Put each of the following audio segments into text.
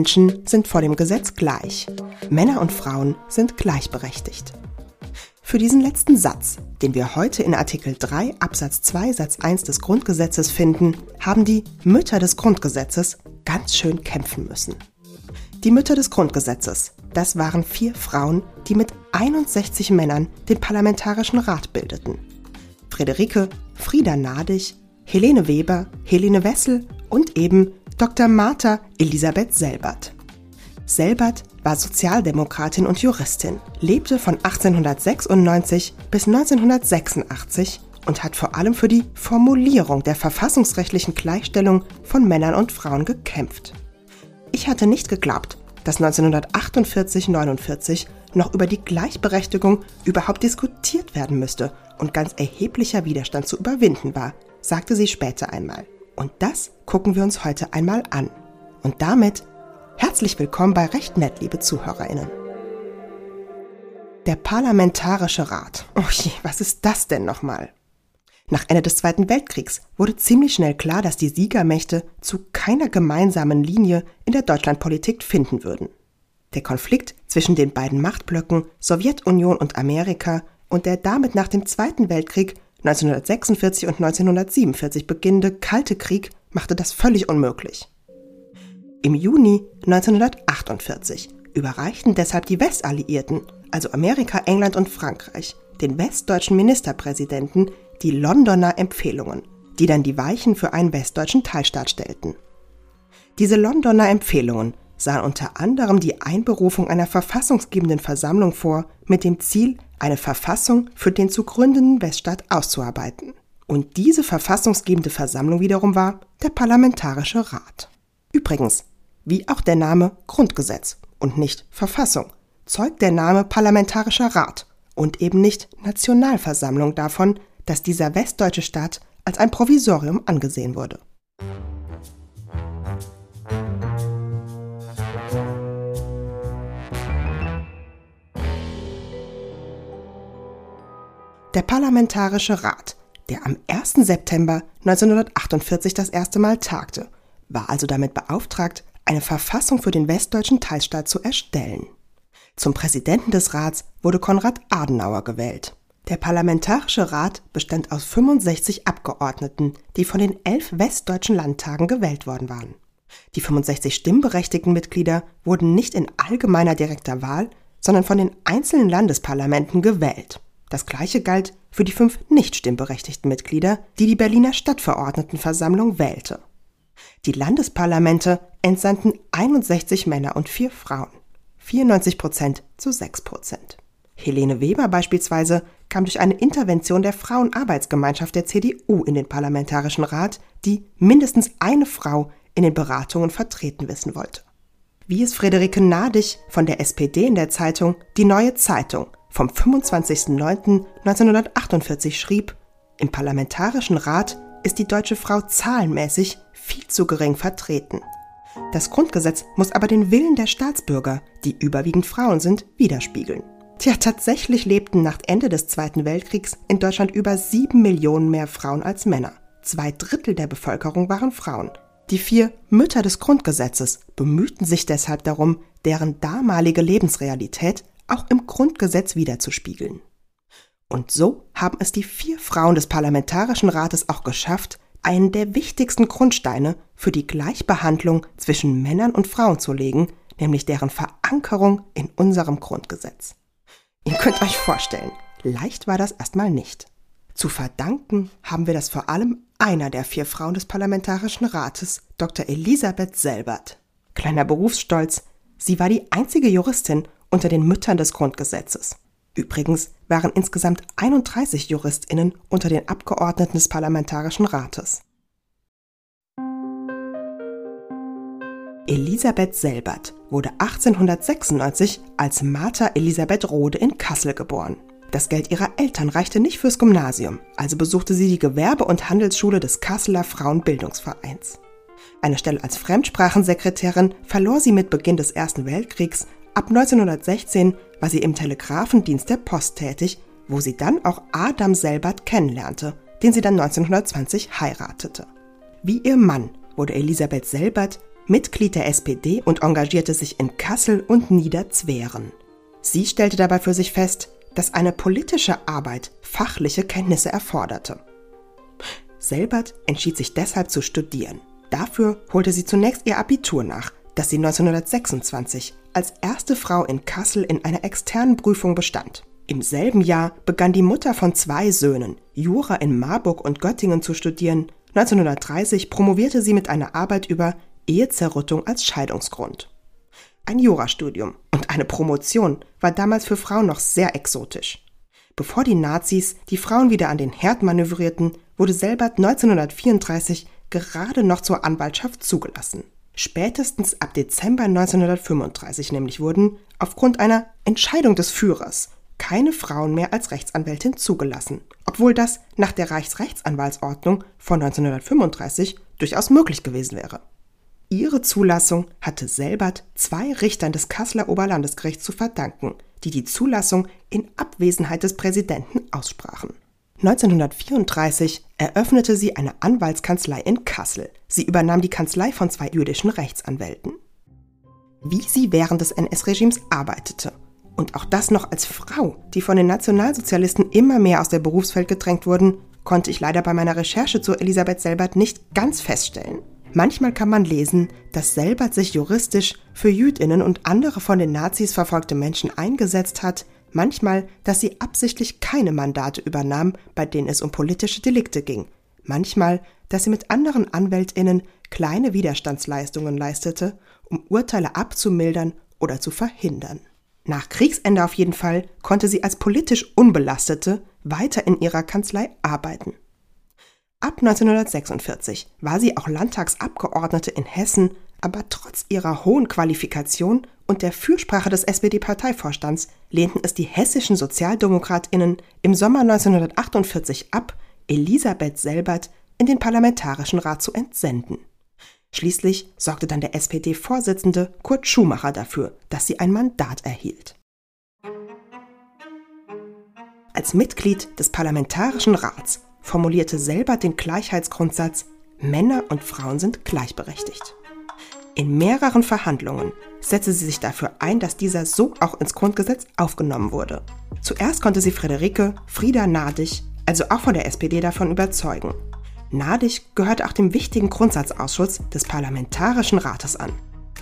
Menschen sind vor dem Gesetz gleich. Männer und Frauen sind gleichberechtigt. Für diesen letzten Satz, den wir heute in Artikel 3 Absatz 2 Satz 1 des Grundgesetzes finden, haben die Mütter des Grundgesetzes ganz schön kämpfen müssen. Die Mütter des Grundgesetzes, das waren vier Frauen, die mit 61 Männern den Parlamentarischen Rat bildeten. Friederike, Frieda Nadig, Helene Weber, Helene Wessel und eben Dr. Martha Elisabeth Selbert. Selbert war Sozialdemokratin und Juristin, lebte von 1896 bis 1986 und hat vor allem für die Formulierung der verfassungsrechtlichen Gleichstellung von Männern und Frauen gekämpft. Ich hatte nicht geglaubt, dass 1948-49 noch über die Gleichberechtigung überhaupt diskutiert werden müsste und ganz erheblicher Widerstand zu überwinden war, sagte sie später einmal. Und das gucken wir uns heute einmal an. Und damit herzlich willkommen bei Recht Nett, liebe Zuhörerinnen. Der Parlamentarische Rat. Oh je, was ist das denn nochmal? Nach Ende des Zweiten Weltkriegs wurde ziemlich schnell klar, dass die Siegermächte zu keiner gemeinsamen Linie in der Deutschlandpolitik finden würden. Der Konflikt zwischen den beiden Machtblöcken Sowjetunion und Amerika und der damit nach dem Zweiten Weltkrieg 1946 und 1947 beginnende Kalte Krieg machte das völlig unmöglich. Im Juni 1948 überreichten deshalb die Westalliierten, also Amerika, England und Frankreich, den westdeutschen Ministerpräsidenten die Londoner Empfehlungen, die dann die Weichen für einen westdeutschen Teilstaat stellten. Diese Londoner Empfehlungen sahen unter anderem die Einberufung einer verfassungsgebenden Versammlung vor, mit dem Ziel, eine Verfassung für den zu gründenden Weststaat auszuarbeiten. Und diese verfassungsgebende Versammlung wiederum war der Parlamentarische Rat. Übrigens, wie auch der Name Grundgesetz und nicht Verfassung, zeugt der Name Parlamentarischer Rat und eben nicht Nationalversammlung davon, dass dieser westdeutsche Staat als ein Provisorium angesehen wurde. Der Parlamentarische Rat, der am 1. September 1948 das erste Mal tagte, war also damit beauftragt, eine Verfassung für den westdeutschen Teilstaat zu erstellen. Zum Präsidenten des Rats wurde Konrad Adenauer gewählt. Der Parlamentarische Rat bestand aus 65 Abgeordneten, die von den elf westdeutschen Landtagen gewählt worden waren. Die 65 stimmberechtigten Mitglieder wurden nicht in allgemeiner direkter Wahl, sondern von den einzelnen Landesparlamenten gewählt. Das gleiche galt für die fünf nicht stimmberechtigten Mitglieder, die die Berliner Stadtverordnetenversammlung wählte. Die Landesparlamente entsandten 61 Männer und vier Frauen, 94 Prozent zu 6 Prozent. Helene Weber beispielsweise kam durch eine Intervention der Frauenarbeitsgemeinschaft der CDU in den Parlamentarischen Rat, die mindestens eine Frau in den Beratungen vertreten wissen wollte. Wie es Friederike Nadig von der SPD in der Zeitung Die Neue Zeitung vom 25.09.1948 schrieb, im Parlamentarischen Rat ist die deutsche Frau zahlenmäßig viel zu gering vertreten. Das Grundgesetz muss aber den Willen der Staatsbürger, die überwiegend Frauen sind, widerspiegeln. Tja, tatsächlich lebten nach Ende des Zweiten Weltkriegs in Deutschland über sieben Millionen mehr Frauen als Männer. Zwei Drittel der Bevölkerung waren Frauen. Die vier Mütter des Grundgesetzes bemühten sich deshalb darum, deren damalige Lebensrealität auch im Grundgesetz wiederzuspiegeln. Und so haben es die vier Frauen des Parlamentarischen Rates auch geschafft, einen der wichtigsten Grundsteine für die Gleichbehandlung zwischen Männern und Frauen zu legen, nämlich deren Verankerung in unserem Grundgesetz. Ihr könnt euch vorstellen, leicht war das erstmal nicht. Zu verdanken haben wir das vor allem einer der vier Frauen des Parlamentarischen Rates, Dr. Elisabeth Selbert. Kleiner Berufsstolz, sie war die einzige Juristin unter den Müttern des Grundgesetzes. Übrigens waren insgesamt 31 Juristinnen unter den Abgeordneten des Parlamentarischen Rates. Elisabeth Selbert wurde 1896 als Martha Elisabeth Rode in Kassel geboren. Das Geld ihrer Eltern reichte nicht fürs Gymnasium, also besuchte sie die Gewerbe- und Handelsschule des Kasseler Frauenbildungsvereins. Eine Stelle als Fremdsprachensekretärin verlor sie mit Beginn des Ersten Weltkriegs Ab 1916 war sie im Telegrafendienst der Post tätig, wo sie dann auch Adam Selbert kennenlernte, den sie dann 1920 heiratete. Wie ihr Mann wurde Elisabeth Selbert Mitglied der SPD und engagierte sich in Kassel und Niederzweren. Sie stellte dabei für sich fest, dass eine politische Arbeit fachliche Kenntnisse erforderte. Selbert entschied sich deshalb zu studieren. Dafür holte sie zunächst ihr Abitur nach, das sie 1926 als erste Frau in Kassel in einer externen Prüfung bestand. Im selben Jahr begann die Mutter von zwei Söhnen, Jura in Marburg und Göttingen zu studieren. 1930 promovierte sie mit einer Arbeit über Ehezerrüttung als Scheidungsgrund. Ein Jurastudium und eine Promotion war damals für Frauen noch sehr exotisch. Bevor die Nazis die Frauen wieder an den Herd manövrierten, wurde Selbert 1934 gerade noch zur Anwaltschaft zugelassen. Spätestens ab Dezember 1935 nämlich wurden, aufgrund einer Entscheidung des Führers, keine Frauen mehr als Rechtsanwältin zugelassen, obwohl das nach der Reichsrechtsanwaltsordnung von 1935 durchaus möglich gewesen wäre. Ihre Zulassung hatte Selbert zwei Richtern des Kasseler Oberlandesgerichts zu verdanken, die die Zulassung in Abwesenheit des Präsidenten aussprachen. 1934 eröffnete sie eine Anwaltskanzlei in Kassel. Sie übernahm die Kanzlei von zwei jüdischen Rechtsanwälten. Wie sie während des NS-Regimes arbeitete und auch das noch als Frau, die von den Nationalsozialisten immer mehr aus der Berufswelt gedrängt wurden, konnte ich leider bei meiner Recherche zu Elisabeth Selbert nicht ganz feststellen. Manchmal kann man lesen, dass Selbert sich juristisch für Jüdinnen und andere von den Nazis verfolgte Menschen eingesetzt hat, manchmal, dass sie absichtlich keine Mandate übernahm, bei denen es um politische Delikte ging, manchmal, dass sie mit anderen Anwältinnen kleine Widerstandsleistungen leistete, um Urteile abzumildern oder zu verhindern. Nach Kriegsende auf jeden Fall konnte sie als politisch Unbelastete weiter in ihrer Kanzlei arbeiten. Ab 1946 war sie auch Landtagsabgeordnete in Hessen, aber trotz ihrer hohen Qualifikation und der Fürsprache des SPD-Parteivorstands lehnten es die hessischen Sozialdemokratinnen im Sommer 1948 ab, Elisabeth Selbert in den Parlamentarischen Rat zu entsenden. Schließlich sorgte dann der SPD-Vorsitzende Kurt Schumacher dafür, dass sie ein Mandat erhielt. Als Mitglied des Parlamentarischen Rats formulierte Selbert den Gleichheitsgrundsatz Männer und Frauen sind gleichberechtigt. In mehreren Verhandlungen setzte sie sich dafür ein, dass dieser so auch ins Grundgesetz aufgenommen wurde. Zuerst konnte sie Friederike Frieda Nadig, also auch von der SPD, davon überzeugen. Nadig gehörte auch dem wichtigen Grundsatzausschuss des Parlamentarischen Rates an.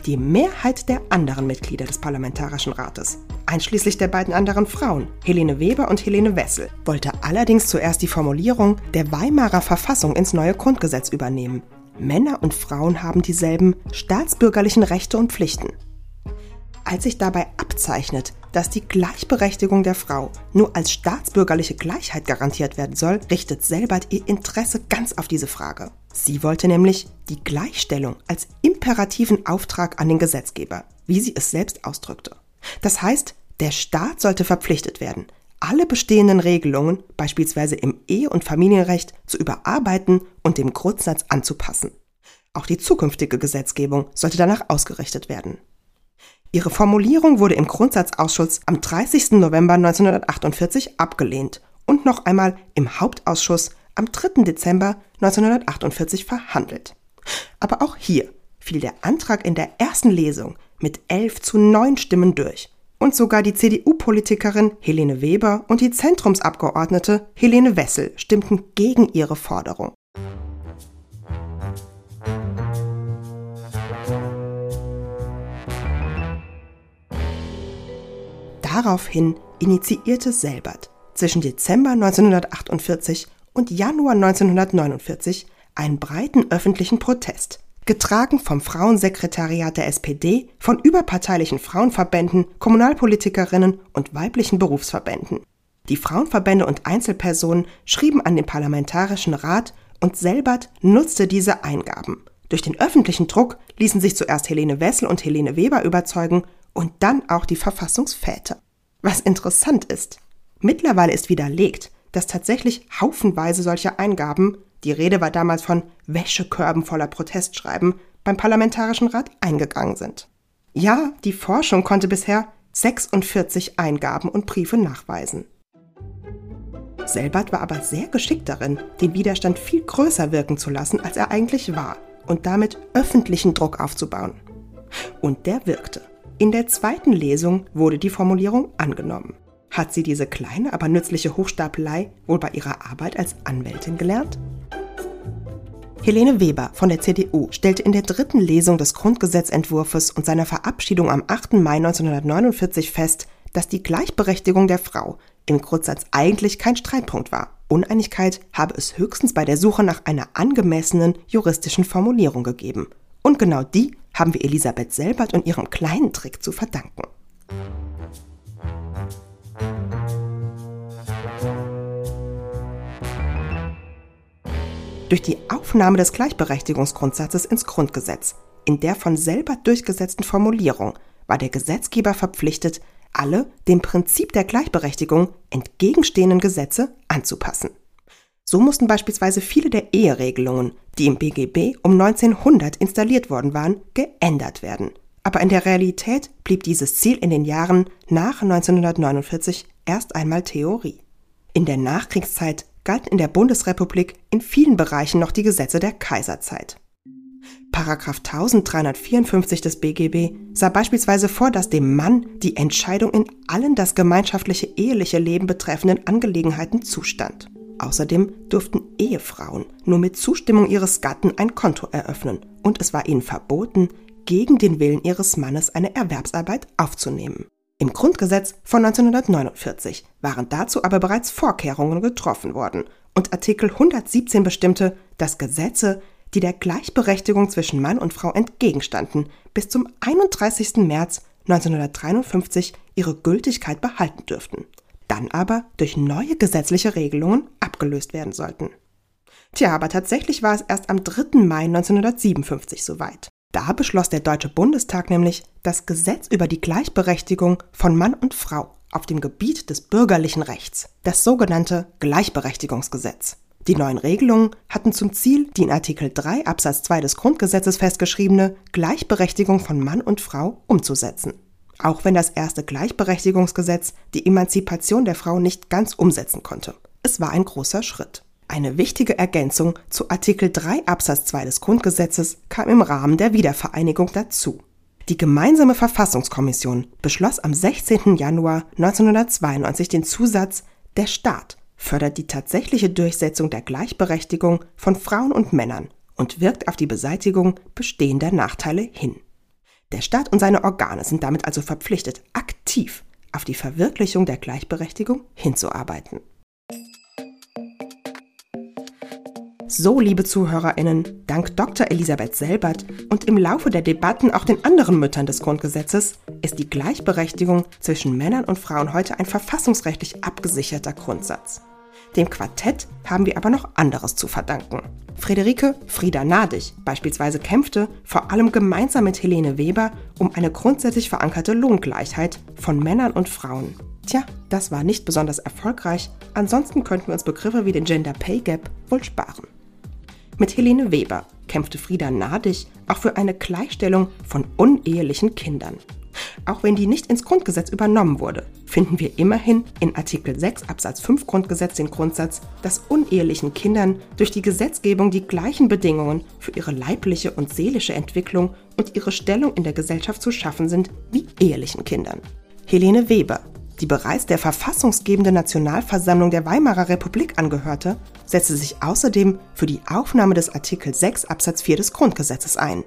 Die Mehrheit der anderen Mitglieder des Parlamentarischen Rates, einschließlich der beiden anderen Frauen, Helene Weber und Helene Wessel, wollte allerdings zuerst die Formulierung der Weimarer Verfassung ins neue Grundgesetz übernehmen. Männer und Frauen haben dieselben staatsbürgerlichen Rechte und Pflichten. Als sich dabei abzeichnet, dass die Gleichberechtigung der Frau nur als staatsbürgerliche Gleichheit garantiert werden soll, richtet Selbert ihr Interesse ganz auf diese Frage. Sie wollte nämlich die Gleichstellung als imperativen Auftrag an den Gesetzgeber, wie sie es selbst ausdrückte. Das heißt, der Staat sollte verpflichtet werden, alle bestehenden Regelungen, beispielsweise im Ehe- und Familienrecht, zu überarbeiten und dem Grundsatz anzupassen. Auch die zukünftige Gesetzgebung sollte danach ausgerichtet werden. Ihre Formulierung wurde im Grundsatzausschuss am 30. November 1948 abgelehnt und noch einmal im Hauptausschuss am 3. Dezember 1948 verhandelt. Aber auch hier fiel der Antrag in der ersten Lesung mit 11 zu 9 Stimmen durch. Und sogar die CDU-Politikerin Helene Weber und die Zentrumsabgeordnete Helene Wessel stimmten gegen ihre Forderung. Daraufhin initiierte Selbert zwischen Dezember 1948 und Januar 1949 einen breiten öffentlichen Protest, getragen vom Frauensekretariat der SPD, von überparteilichen Frauenverbänden, Kommunalpolitikerinnen und weiblichen Berufsverbänden. Die Frauenverbände und Einzelpersonen schrieben an den Parlamentarischen Rat und Selbert nutzte diese Eingaben. Durch den öffentlichen Druck ließen sich zuerst Helene Wessel und Helene Weber überzeugen und dann auch die Verfassungsväter. Was interessant ist, mittlerweile ist widerlegt, dass tatsächlich haufenweise solcher Eingaben, die Rede war damals von Wäschekörben voller Protestschreiben, beim Parlamentarischen Rat eingegangen sind. Ja, die Forschung konnte bisher 46 Eingaben und Briefe nachweisen. Selbert war aber sehr geschickt darin, den Widerstand viel größer wirken zu lassen, als er eigentlich war und damit öffentlichen Druck aufzubauen. Und der wirkte. In der zweiten Lesung wurde die Formulierung angenommen. Hat sie diese kleine, aber nützliche Hochstapelei wohl bei ihrer Arbeit als Anwältin gelernt? Helene Weber von der CDU stellte in der dritten Lesung des Grundgesetzentwurfs und seiner Verabschiedung am 8. Mai 1949 fest, dass die Gleichberechtigung der Frau im Grundsatz eigentlich kein Streitpunkt war. Uneinigkeit habe es höchstens bei der Suche nach einer angemessenen juristischen Formulierung gegeben. Und genau die haben wir Elisabeth Selbert und ihrem kleinen Trick zu verdanken. Durch die Aufnahme des Gleichberechtigungsgrundsatzes ins Grundgesetz, in der von Selbert durchgesetzten Formulierung, war der Gesetzgeber verpflichtet, alle dem Prinzip der Gleichberechtigung entgegenstehenden Gesetze anzupassen. So mussten beispielsweise viele der Eheregelungen, die im BGB um 1900 installiert worden waren, geändert werden. Aber in der Realität blieb dieses Ziel in den Jahren nach 1949 erst einmal Theorie. In der Nachkriegszeit galten in der Bundesrepublik in vielen Bereichen noch die Gesetze der Kaiserzeit. Paragraph 1354 des BGB sah beispielsweise vor, dass dem Mann die Entscheidung in allen das gemeinschaftliche eheliche Leben betreffenden Angelegenheiten zustand. Außerdem durften Ehefrauen nur mit Zustimmung ihres Gatten ein Konto eröffnen und es war ihnen verboten, gegen den Willen ihres Mannes eine Erwerbsarbeit aufzunehmen. Im Grundgesetz von 1949 waren dazu aber bereits Vorkehrungen getroffen worden und Artikel 117 bestimmte, dass Gesetze, die der Gleichberechtigung zwischen Mann und Frau entgegenstanden, bis zum 31. März 1953 ihre Gültigkeit behalten dürften dann aber durch neue gesetzliche Regelungen abgelöst werden sollten. Tja, aber tatsächlich war es erst am 3. Mai 1957 soweit. Da beschloss der Deutsche Bundestag nämlich das Gesetz über die Gleichberechtigung von Mann und Frau auf dem Gebiet des bürgerlichen Rechts, das sogenannte Gleichberechtigungsgesetz. Die neuen Regelungen hatten zum Ziel, die in Artikel 3 Absatz 2 des Grundgesetzes festgeschriebene Gleichberechtigung von Mann und Frau umzusetzen auch wenn das erste Gleichberechtigungsgesetz die Emanzipation der Frau nicht ganz umsetzen konnte. Es war ein großer Schritt. Eine wichtige Ergänzung zu Artikel 3 Absatz 2 des Grundgesetzes kam im Rahmen der Wiedervereinigung dazu. Die gemeinsame Verfassungskommission beschloss am 16. Januar 1992 den Zusatz Der Staat fördert die tatsächliche Durchsetzung der Gleichberechtigung von Frauen und Männern und wirkt auf die Beseitigung bestehender Nachteile hin. Der Staat und seine Organe sind damit also verpflichtet, aktiv auf die Verwirklichung der Gleichberechtigung hinzuarbeiten. So, liebe Zuhörerinnen, dank Dr. Elisabeth Selbert und im Laufe der Debatten auch den anderen Müttern des Grundgesetzes ist die Gleichberechtigung zwischen Männern und Frauen heute ein verfassungsrechtlich abgesicherter Grundsatz. Dem Quartett haben wir aber noch anderes zu verdanken. Friederike Frieda Nadig beispielsweise kämpfte vor allem gemeinsam mit Helene Weber um eine grundsätzlich verankerte Lohngleichheit von Männern und Frauen. Tja, das war nicht besonders erfolgreich, ansonsten könnten wir uns Begriffe wie den Gender Pay Gap wohl sparen. Mit Helene Weber kämpfte Frieda Nadig auch für eine Gleichstellung von unehelichen Kindern. Auch wenn die nicht ins Grundgesetz übernommen wurde, finden wir immerhin in Artikel 6 Absatz 5 Grundgesetz den Grundsatz, dass unehelichen Kindern durch die Gesetzgebung die gleichen Bedingungen für ihre leibliche und seelische Entwicklung und ihre Stellung in der Gesellschaft zu schaffen sind wie ehelichen Kindern. Helene Weber, die bereits der verfassungsgebenden Nationalversammlung der Weimarer Republik angehörte, setzte sich außerdem für die Aufnahme des Artikel 6 Absatz 4 des Grundgesetzes ein.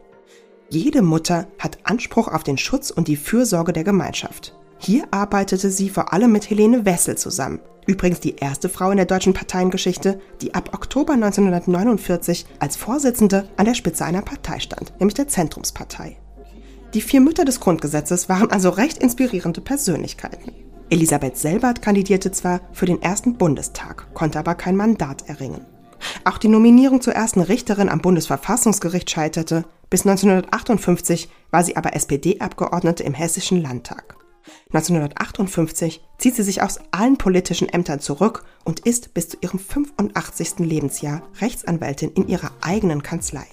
Jede Mutter hat Anspruch auf den Schutz und die Fürsorge der Gemeinschaft. Hier arbeitete sie vor allem mit Helene Wessel zusammen. Übrigens die erste Frau in der deutschen Parteiengeschichte, die ab Oktober 1949 als Vorsitzende an der Spitze einer Partei stand, nämlich der Zentrumspartei. Die vier Mütter des Grundgesetzes waren also recht inspirierende Persönlichkeiten. Elisabeth Selbert kandidierte zwar für den ersten Bundestag, konnte aber kein Mandat erringen. Auch die Nominierung zur ersten Richterin am Bundesverfassungsgericht scheiterte. Bis 1958 war sie aber SPD-Abgeordnete im Hessischen Landtag. 1958 zieht sie sich aus allen politischen Ämtern zurück und ist bis zu ihrem 85. Lebensjahr Rechtsanwältin in ihrer eigenen Kanzlei.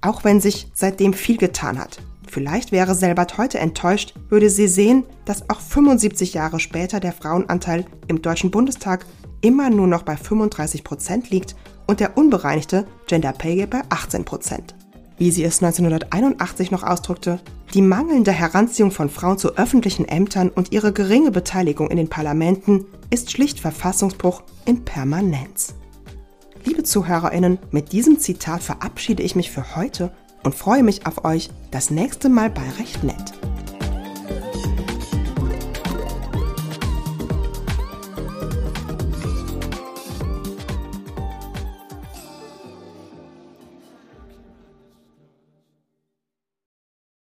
Auch wenn sich seitdem viel getan hat. Vielleicht wäre Selbert heute enttäuscht, würde sie sehen, dass auch 75 Jahre später der Frauenanteil im Deutschen Bundestag immer nur noch bei 35 Prozent liegt und der unbereinigte Gender Pay Gap bei 18 Prozent. Wie sie es 1981 noch ausdrückte, die mangelnde Heranziehung von Frauen zu öffentlichen Ämtern und ihre geringe Beteiligung in den Parlamenten ist schlicht Verfassungsbruch in Permanenz. Liebe Zuhörerinnen, mit diesem Zitat verabschiede ich mich für heute und freue mich auf euch das nächste Mal bei Recht Nett.